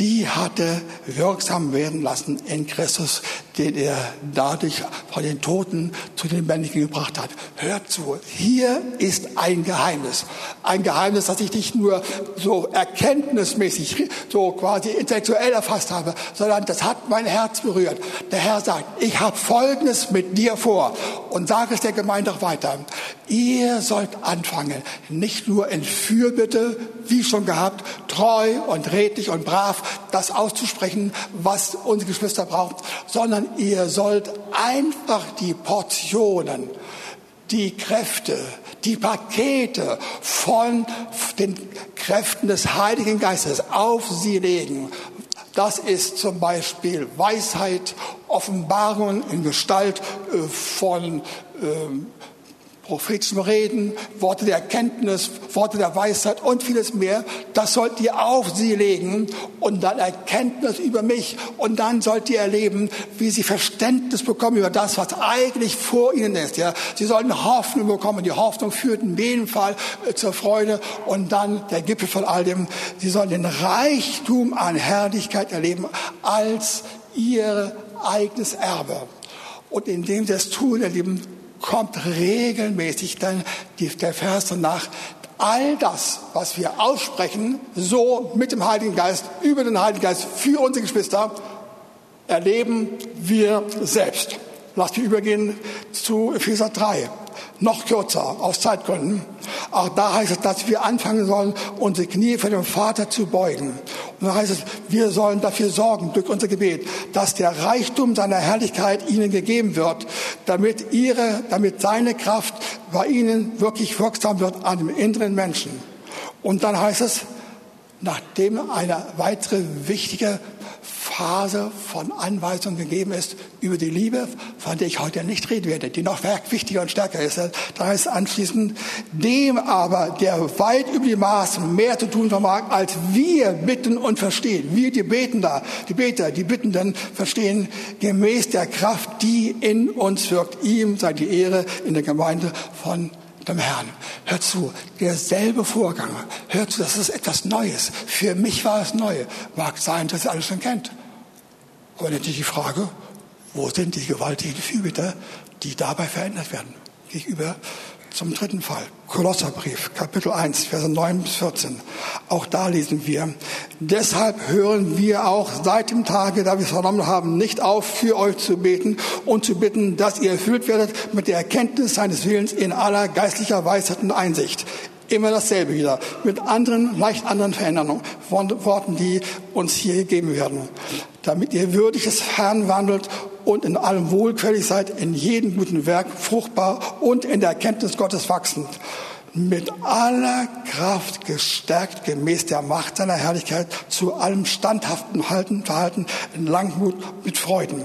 die hatte wirksam werden lassen in Christus, den er dadurch von den Toten zu den Männlichen gebracht hat. Hört zu, hier ist ein Geheimnis. Ein Geheimnis, das ich nicht nur so erkenntnismäßig, so quasi intellektuell erfasst habe, sondern das hat mein Herz berührt. Der Herr sagt, ich habe Folgendes mit dir vor und sage es der Gemeinde auch weiter. Ihr sollt anfangen, nicht nur in Fürbitte, wie schon gehabt, treu und redlich und brav das auszusprechen, was unsere Geschwister brauchen, sondern ihr sollt einfach die Portionen, die Kräfte, die Pakete von den Kräften des Heiligen Geistes auf sie legen. Das ist zum Beispiel Weisheit, Offenbarungen in Gestalt äh, von ähm, prophetischen Reden, Worte der Erkenntnis, Worte der Weisheit und vieles mehr. Das sollt ihr auf sie legen und dann Erkenntnis über mich. Und dann sollt ihr erleben, wie sie Verständnis bekommen über das, was eigentlich vor ihnen ist. Ja, sie sollen Hoffnung bekommen. Die Hoffnung führt in jedem Fall äh, zur Freude. Und dann der Gipfel von all dem. Sie sollen den Reichtum an Herrlichkeit erleben als ihr eigenes Erbe. Und indem sie es tun, erleben, kommt regelmäßig dann der Vers danach, all das, was wir aussprechen, so mit dem Heiligen Geist, über den Heiligen Geist für unsere Geschwister, erleben wir selbst. Lasst mich übergehen zu Epheser 3 noch kürzer, aus Zeitgründen. Auch da heißt es, dass wir anfangen sollen, unsere Knie vor dem Vater zu beugen. Und da heißt es, wir sollen dafür sorgen, durch unser Gebet, dass der Reichtum seiner Herrlichkeit ihnen gegeben wird, damit ihre, damit seine Kraft bei ihnen wirklich wirksam wird an dem inneren Menschen. Und dann heißt es, nachdem eine weitere wichtige Phase von Anweisungen gegeben ist über die Liebe, von der ich heute nicht reden werde, die noch wichtiger und stärker ist. Da heißt anschließend, dem aber, der weit über die Maßen mehr zu tun vermag, als wir bitten und verstehen. Wir, die Betender, die Beter, die Bittenden verstehen, gemäß der Kraft, die in uns wirkt. Ihm sei die Ehre in der Gemeinde von dem Herrn. Hört zu, derselbe Vorgang. Hört zu, das ist etwas Neues. Für mich war es neu. Mag sein, dass ihr alles schon kennt. Aber natürlich die Frage, wo sind die gewaltigen Fürbitter, die dabei verändert werden? Gegenüber zum dritten Fall. Kolosserbrief, Kapitel 1, Verse 9 bis 14. Auch da lesen wir, deshalb hören wir auch seit dem Tage, da wir es vernommen haben, nicht auf, für euch zu beten und zu bitten, dass ihr erfüllt werdet mit der Erkenntnis seines Willens in aller geistlicher Weisheit und Einsicht. Immer dasselbe wieder, mit anderen, leicht anderen Veränderungen, Worten, die uns hier gegeben werden. Damit ihr würdig des Herrn wandelt und in allem wohlquällig seid, in jedem guten Werk fruchtbar und in der Erkenntnis Gottes wachsend. Mit aller Kraft gestärkt gemäß der Macht seiner Herrlichkeit zu allem standhaften Halten, Verhalten in Langmut mit Freuden.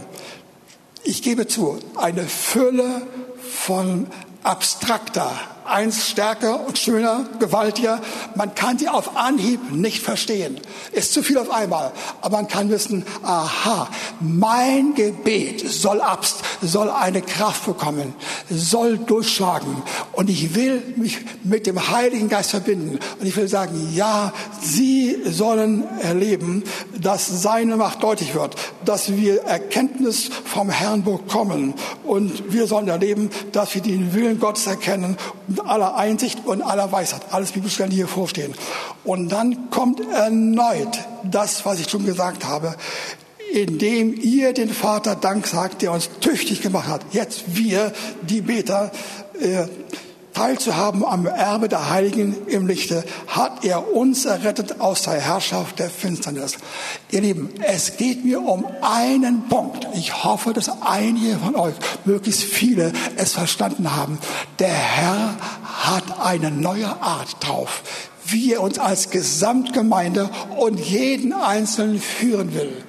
Ich gebe zu, eine Fülle von abstrakter eins stärker und schöner, gewaltiger. Man kann sie auf Anhieb nicht verstehen. Ist zu viel auf einmal. Aber man kann wissen, aha, mein Gebet soll abst, soll eine Kraft bekommen, soll durchschlagen. Und ich will mich mit dem Heiligen Geist verbinden. Und ich will sagen, ja, Sie sollen erleben, dass seine Macht deutlich wird, dass wir Erkenntnis vom Herrn bekommen. Und wir sollen erleben, dass wir den Willen Gottes erkennen aller Einsicht und aller Weisheit. Alles Bibelstellen, die hier vorstehen. Und dann kommt erneut das, was ich schon gesagt habe, indem ihr den Vater Dank sagt, der uns tüchtig gemacht hat. Jetzt wir, die Beter, äh, teilzuhaben am Erbe der Heiligen im Lichte, hat er uns errettet aus der Herrschaft der Finsternis. Ihr Lieben, es geht mir um einen Punkt. Ich hoffe, dass einige von euch, möglichst viele, es verstanden haben. Der Herr hat eine neue Art drauf, wie er uns als Gesamtgemeinde und jeden Einzelnen führen will.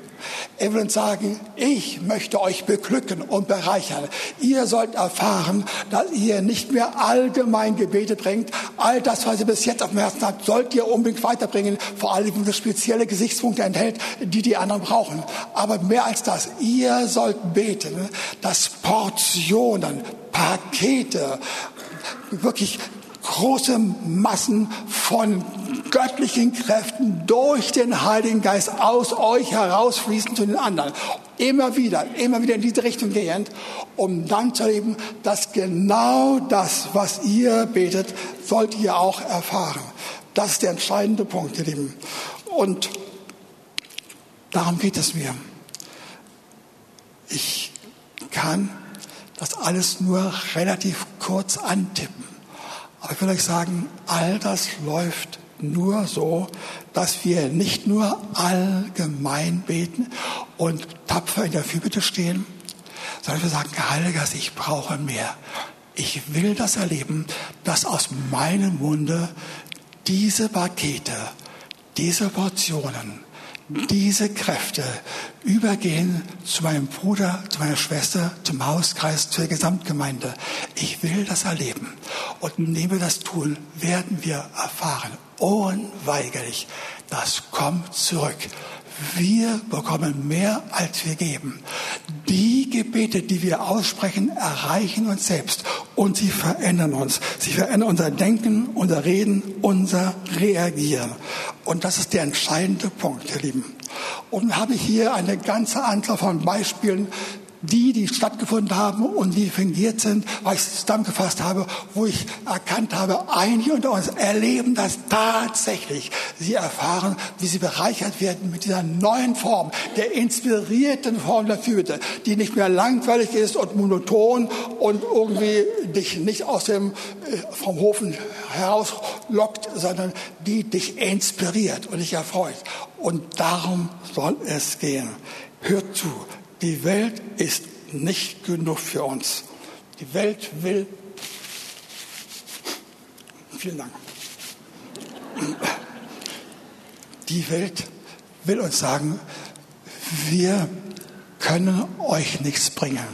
Er will uns sagen, ich möchte euch beglücken und bereichern. Ihr sollt erfahren, dass ihr nicht mehr allgemein Gebete bringt. All das, was ihr bis jetzt auf dem Herzen habt, sollt ihr unbedingt weiterbringen. Vor allem, wenn es spezielle Gesichtspunkte enthält, die die anderen brauchen. Aber mehr als das, ihr sollt beten, dass Portionen, Pakete, wirklich große Massen von göttlichen Kräften durch den Heiligen Geist aus euch herausfließen zu den anderen. Immer wieder, immer wieder in diese Richtung gehend, um dann zu erleben, dass genau das, was ihr betet, sollt ihr auch erfahren. Das ist der entscheidende Punkt, ihr Lieben. Und darum geht es mir. Ich kann das alles nur relativ kurz antippen. Aber ich will euch sagen, all das läuft nur so, dass wir nicht nur allgemein beten und tapfer in der Fürbitte stehen, sondern wir sagen, Heiliger ich brauche mehr. Ich will das erleben, dass aus meinem Munde diese Pakete, diese Portionen, diese Kräfte übergehen zu meinem Bruder, zu meiner Schwester, zum Hauskreis, zur Gesamtgemeinde. Ich will das erleben. Und indem wir das tun, werden wir erfahren, unweigerlich, das kommt zurück. Wir bekommen mehr, als wir geben. Die Gebete, die wir aussprechen, erreichen uns selbst und sie verändern uns. Sie verändern unser Denken, unser Reden, unser Reagieren. Und das ist der entscheidende Punkt, ihr Lieben. Und habe hier eine ganze Anzahl von Beispielen die, die stattgefunden haben und die fingiert sind, weil ich es zusammengefasst habe, wo ich erkannt habe, einige unter uns erleben das tatsächlich. Sie erfahren, wie sie bereichert werden mit dieser neuen Form, der inspirierten Form der Fürbitte, die nicht mehr langweilig ist und monoton und irgendwie dich nicht aus dem, äh, vom Hofen herauslockt, sondern die dich inspiriert und dich erfreut. Und darum soll es gehen. Hört zu, die Welt ist nicht genug für uns. Die Welt will. Vielen Dank. Die Welt will uns sagen, wir können euch nichts bringen.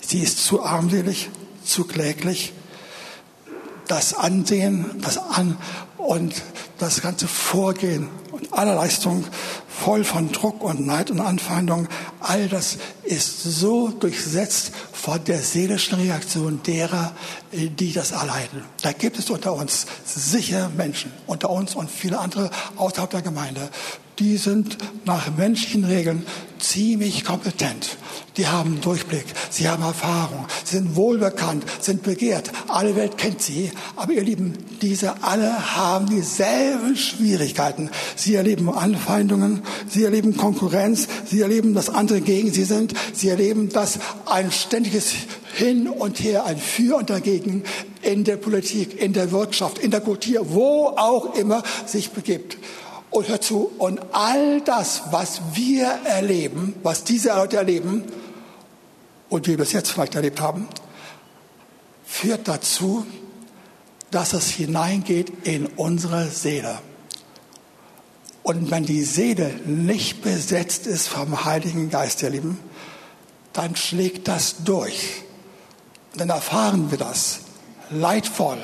Sie ist zu armselig, zu kläglich. Das Ansehen, das An und das ganze Vorgehen und aller Leistung voll von Druck und Neid und Anfeindung. All das ist so durchsetzt von der seelischen Reaktion derer, die das erleiden. Da gibt es unter uns sicher Menschen, unter uns und viele andere außerhalb der Gemeinde, die sind nach menschlichen Regeln ziemlich kompetent. Die haben Durchblick, sie haben Erfahrung, sind wohlbekannt, sind begehrt. Alle Welt kennt sie. Aber ihr Lieben, diese alle haben dieselben Schwierigkeiten. Sie erleben Anfeindungen, sie erleben Konkurrenz, sie erleben, dass andere gegen sie sind. Sie erleben, dass ein ständiges Hin und Her, ein Für und Dagegen in der Politik, in der Wirtschaft, in der Kultur, wo auch immer sich begibt. Und hör zu, und all das, was wir erleben, was diese Leute erleben und wir bis jetzt vielleicht erlebt haben, führt dazu, dass es hineingeht in unsere Seele. Und wenn die Seele nicht besetzt ist vom Heiligen Geist, ihr Lieben, dann schlägt das durch. Dann erfahren wir das. Leidvoll,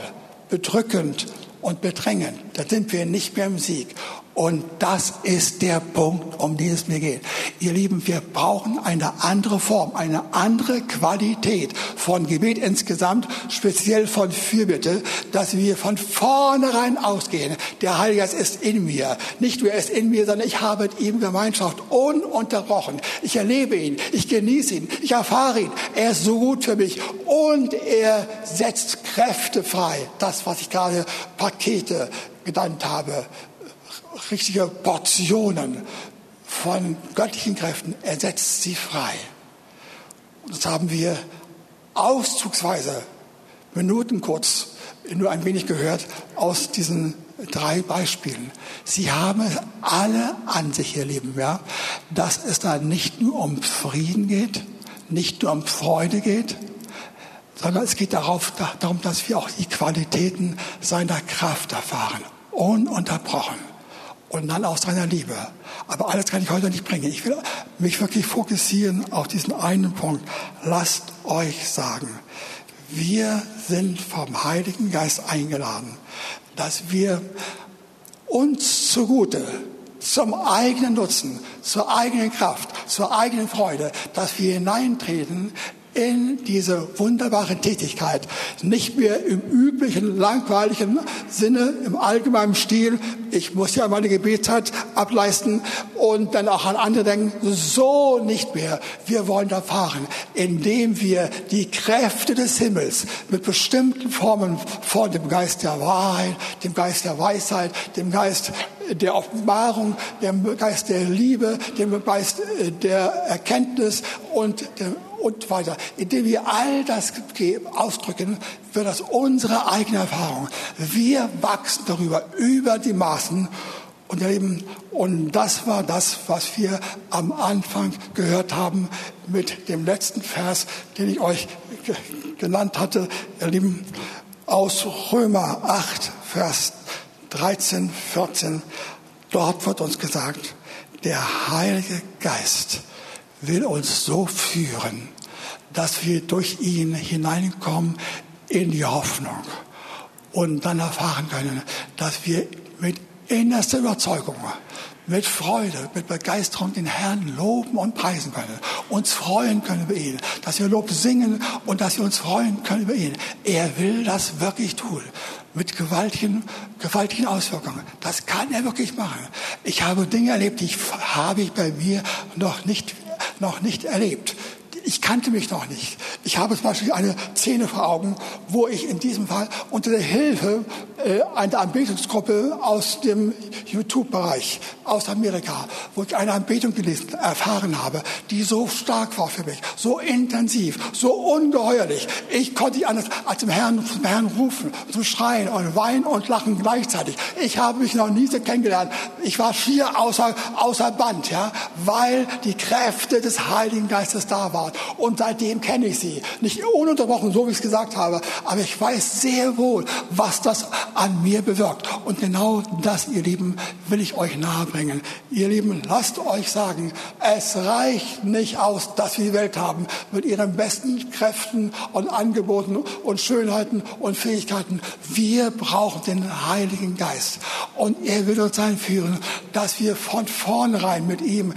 bedrückend und bedrängend. Da sind wir nicht mehr im Sieg. Und das ist der Punkt, um den es mir geht. Ihr Lieben, wir brauchen eine andere Form, eine andere Qualität von Gebet insgesamt, speziell von Fürbitte, dass wir von vornherein ausgehen. Der Heilige Geist ist in mir. Nicht nur er ist in mir, sondern ich habe mit ihm Gemeinschaft ununterbrochen. Ich erlebe ihn, ich genieße ihn, ich erfahre ihn. Er ist so gut für mich und er setzt Kräfte frei. Das, was ich gerade Pakete genannt habe, richtige Portionen von göttlichen Kräften. Er setzt sie frei. Und das haben wir auszugsweise, Minuten kurz, nur ein wenig gehört aus diesen drei Beispielen. Sie haben es alle an sich, ihr Lieben, ja, dass es da nicht nur um Frieden geht, nicht nur um Freude geht, sondern es geht darauf, darum, dass wir auch die Qualitäten seiner Kraft erfahren, ununterbrochen und dann aus seiner Liebe. Aber alles kann ich heute nicht bringen. Ich will mich wirklich fokussieren auf diesen einen Punkt. Lasst euch sagen, wir sind vom Heiligen Geist eingeladen, dass wir uns zugute, zum eigenen Nutzen, zur eigenen Kraft, zur eigenen Freude, dass wir hineintreten in diese wunderbare Tätigkeit. Nicht mehr im üblichen, langweiligen Sinne, im allgemeinen Stil. Ich muss ja meine Gebetszeit ableisten und dann auch an andere denken. So nicht mehr. Wir wollen erfahren, indem wir die Kräfte des Himmels mit bestimmten Formen von dem Geist der Wahrheit, dem Geist der Weisheit, dem Geist der Offenbarung, dem Geist der Liebe, dem Geist der Erkenntnis und dem und weiter. Indem wir all das ausdrücken, wird das unsere eigene Erfahrung. Wir wachsen darüber, über die Maßen und erleben. Und das war das, was wir am Anfang gehört haben mit dem letzten Vers, den ich euch genannt hatte, ihr Lieben, aus Römer 8, Vers 13, 14. Dort wird uns gesagt, der Heilige Geist will uns so führen, dass wir durch ihn hineinkommen in die Hoffnung. und dann erfahren können, dass wir mit innerster Überzeugung, mit Freude, mit Begeisterung den Herrn loben und preisen können, uns freuen können über ihn, dass wir Lob singen und dass wir uns freuen können über ihn. Er will das wirklich tun mit gewaltigen, gewaltigen Auswirkungen. Das kann er wirklich machen. Ich habe Dinge erlebt, die habe ich bei mir noch nicht, noch nicht erlebt ich kannte mich noch nicht. Ich habe zum Beispiel eine Szene vor Augen, wo ich in diesem Fall unter der Hilfe äh, einer Anbetungsgruppe aus dem YouTube-Bereich aus Amerika, wo ich eine Anbetung gelesen, erfahren habe, die so stark war für mich, so intensiv, so ungeheuerlich. Ich konnte nicht anders als zum Herrn, zum Herrn rufen, zum Schreien und weinen und lachen gleichzeitig. Ich habe mich noch nie so kennengelernt. Ich war schier außer, außer Band, ja, weil die Kräfte des Heiligen Geistes da waren. Und seitdem kenne ich sie. Nicht ununterbrochen, so wie ich es gesagt habe, aber ich weiß sehr wohl, was das an mir bewirkt. Und genau das, ihr Lieben, will ich euch nahebringen. Ihr Lieben, lasst euch sagen, es reicht nicht aus, dass wir die Welt haben mit ihren besten Kräften und Angeboten und Schönheiten und Fähigkeiten. Wir brauchen den Heiligen Geist. Und er will uns einführen, dass wir von vornherein mit ihm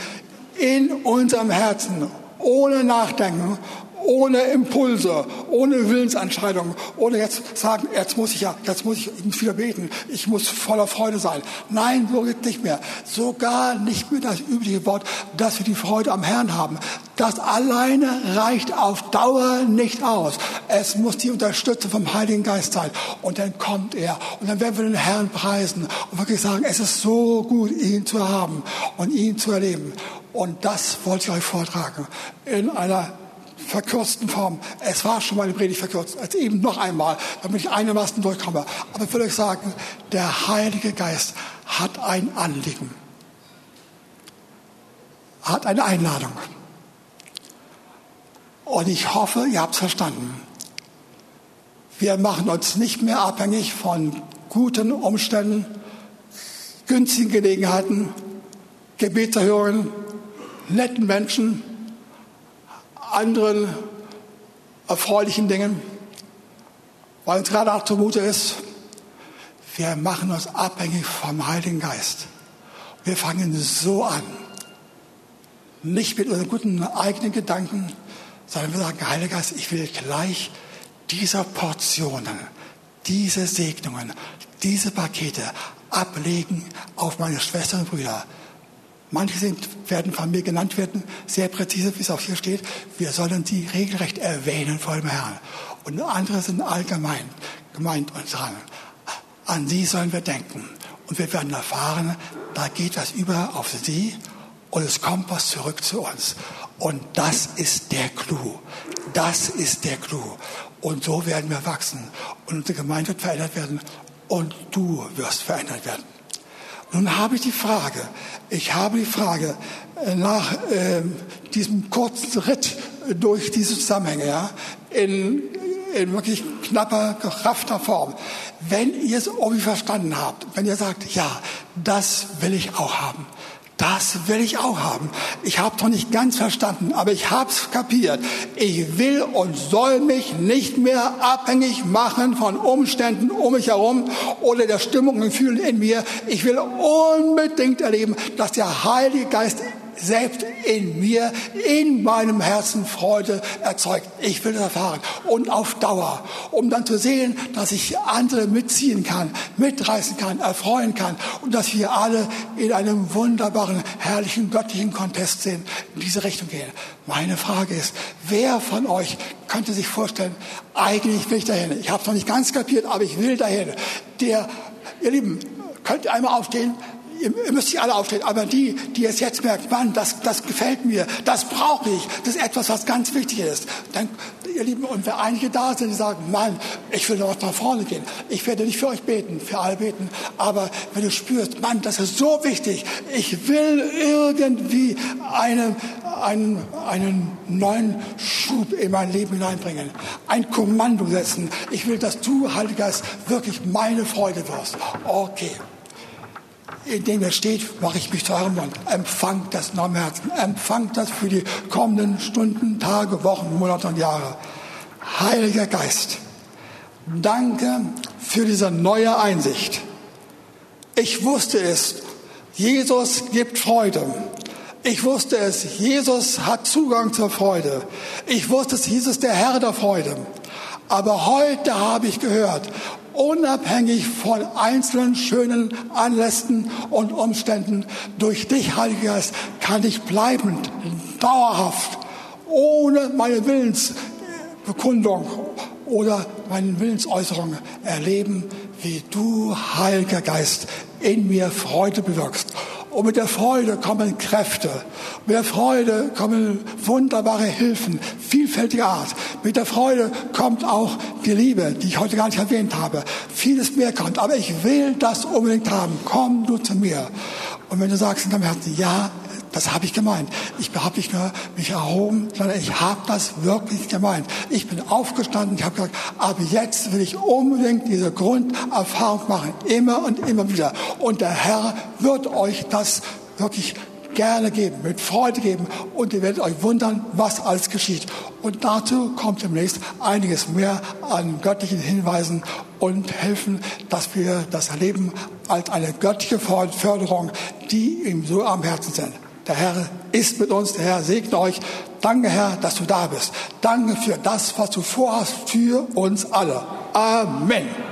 in unserem Herzen ohne Nachdenken, ohne Impulse, ohne Willensentscheidung, ohne jetzt sagen, jetzt muss ich ja, jetzt muss ich wieder beten, ich muss voller Freude sein. Nein, so geht nicht mehr. Sogar nicht mehr das übliche Wort, dass wir die Freude am Herrn haben. Das alleine reicht auf Dauer nicht aus. Es muss die Unterstützung vom Heiligen Geist sein. Und dann kommt er. Und dann werden wir den Herrn preisen und wirklich sagen, es ist so gut, ihn zu haben und ihn zu erleben. Und das wollte ich euch vortragen in einer verkürzten Form. Es war schon mal eine Predigt verkürzt, als eben noch einmal, damit ich einigermaßen durchkomme. Aber ich will euch sagen, der Heilige Geist hat ein Anliegen, hat eine Einladung. Und ich hoffe, ihr habt es verstanden. Wir machen uns nicht mehr abhängig von guten Umständen, günstigen Gelegenheiten, Gebetserhörungen, netten Menschen, anderen erfreulichen Dingen, weil uns gerade auch zumute ist, wir machen uns abhängig vom Heiligen Geist. Wir fangen so an, nicht mit unseren guten eigenen Gedanken, sondern wir sagen, Heiliger Geist, ich will gleich diese Portionen, diese Segnungen, diese Pakete ablegen auf meine Schwestern und Brüder, Manche sind, werden von mir genannt werden, sehr präzise, wie es auch hier steht. Wir sollen sie regelrecht erwähnen vor dem Herrn. Und andere sind allgemein gemeint und sagen, an sie sollen wir denken. Und wir werden erfahren, da geht was über auf sie und es kommt was zurück zu uns. Und das ist der Clou. Das ist der Clou. Und so werden wir wachsen. Und unsere Gemeinde wird verändert werden. Und du wirst verändert werden. Nun habe ich die Frage, ich habe die Frage äh, nach äh, diesem kurzen Ritt durch diese Zusammenhänge, ja, in, in wirklich knapper, geraffter Form. Wenn ihr es irgendwie verstanden habt, wenn ihr sagt, ja, das will ich auch haben, das will ich auch haben. Ich habe doch nicht ganz verstanden, aber ich habe es kapiert. Ich will und soll mich nicht mehr abhängig machen von Umständen um mich herum oder der Stimmung und Gefühlen in mir. Ich will unbedingt erleben, dass der Heilige Geist selbst in mir, in meinem Herzen Freude erzeugt. Ich will das erfahren. Und auf Dauer, um dann zu sehen, dass ich andere mitziehen kann, mitreißen kann, erfreuen kann und dass wir alle in einem wunderbaren, herrlichen, göttlichen Contest sind, in diese Richtung gehen. Meine Frage ist, wer von euch könnte sich vorstellen, eigentlich will ich dahin. Ich habe es noch nicht ganz kapiert, aber ich will dahin. Der, ihr Lieben, könnt ihr einmal aufstehen? Ihr müsst nicht alle aufstehen, aber die, die es jetzt merken, Mann, das, das gefällt mir, das brauche ich, das ist etwas, was ganz wichtig ist. Dann, ihr Lieben, und wenn einige da sind, die sagen, Mann, ich will noch nach vorne gehen, ich werde nicht für euch beten, für alle beten, aber wenn du spürst, Mann, das ist so wichtig, ich will irgendwie eine, einen, einen neuen Schub in mein Leben hineinbringen, ein Kommando setzen, ich will, dass du, Heiliger Geist, wirklich meine Freude wirst. Okay in dem er steht, mache ich mich zu eurem Mund. Empfangt das in eurem Herzen. Empfangt das für die kommenden Stunden, Tage, Wochen, Monate und Jahre. Heiliger Geist, danke für diese neue Einsicht. Ich wusste es, Jesus gibt Freude. Ich wusste es, Jesus hat Zugang zur Freude. Ich wusste es, Jesus der Herr der Freude. Aber heute habe ich gehört, unabhängig von einzelnen schönen Anlässen und Umständen, durch dich, Heiliger Geist, kann ich bleibend, dauerhaft, ohne meine Willensbekundung oder meine Willensäußerung erleben, wie du, Heiliger Geist, in mir Freude bewirkst. Und mit der Freude kommen Kräfte. Mit der Freude kommen wunderbare Hilfen, vielfältiger Art. Mit der Freude kommt auch die Liebe, die ich heute gar nicht erwähnt habe. Vieles mehr kommt. Aber ich will das unbedingt haben. Komm du zu mir. Und wenn du sagst in deinem Herzen, ja, das habe ich gemeint. Ich habe nicht nur mich erhoben, sondern ich habe das wirklich gemeint. Ich bin aufgestanden, ich habe gesagt, ab jetzt will ich unbedingt diese Grunderfahrung machen, immer und immer wieder. Und der Herr wird euch das wirklich gerne geben, mit Freude geben und ihr werdet euch wundern, was alles geschieht. Und dazu kommt demnächst einiges mehr an göttlichen Hinweisen und helfen, dass wir das erleben als eine göttliche Förderung, die ihm so am Herzen sind. Der Herr ist mit uns, der Herr segne euch. Danke, Herr, dass du da bist. Danke für das, was du vorhast für uns alle. Amen.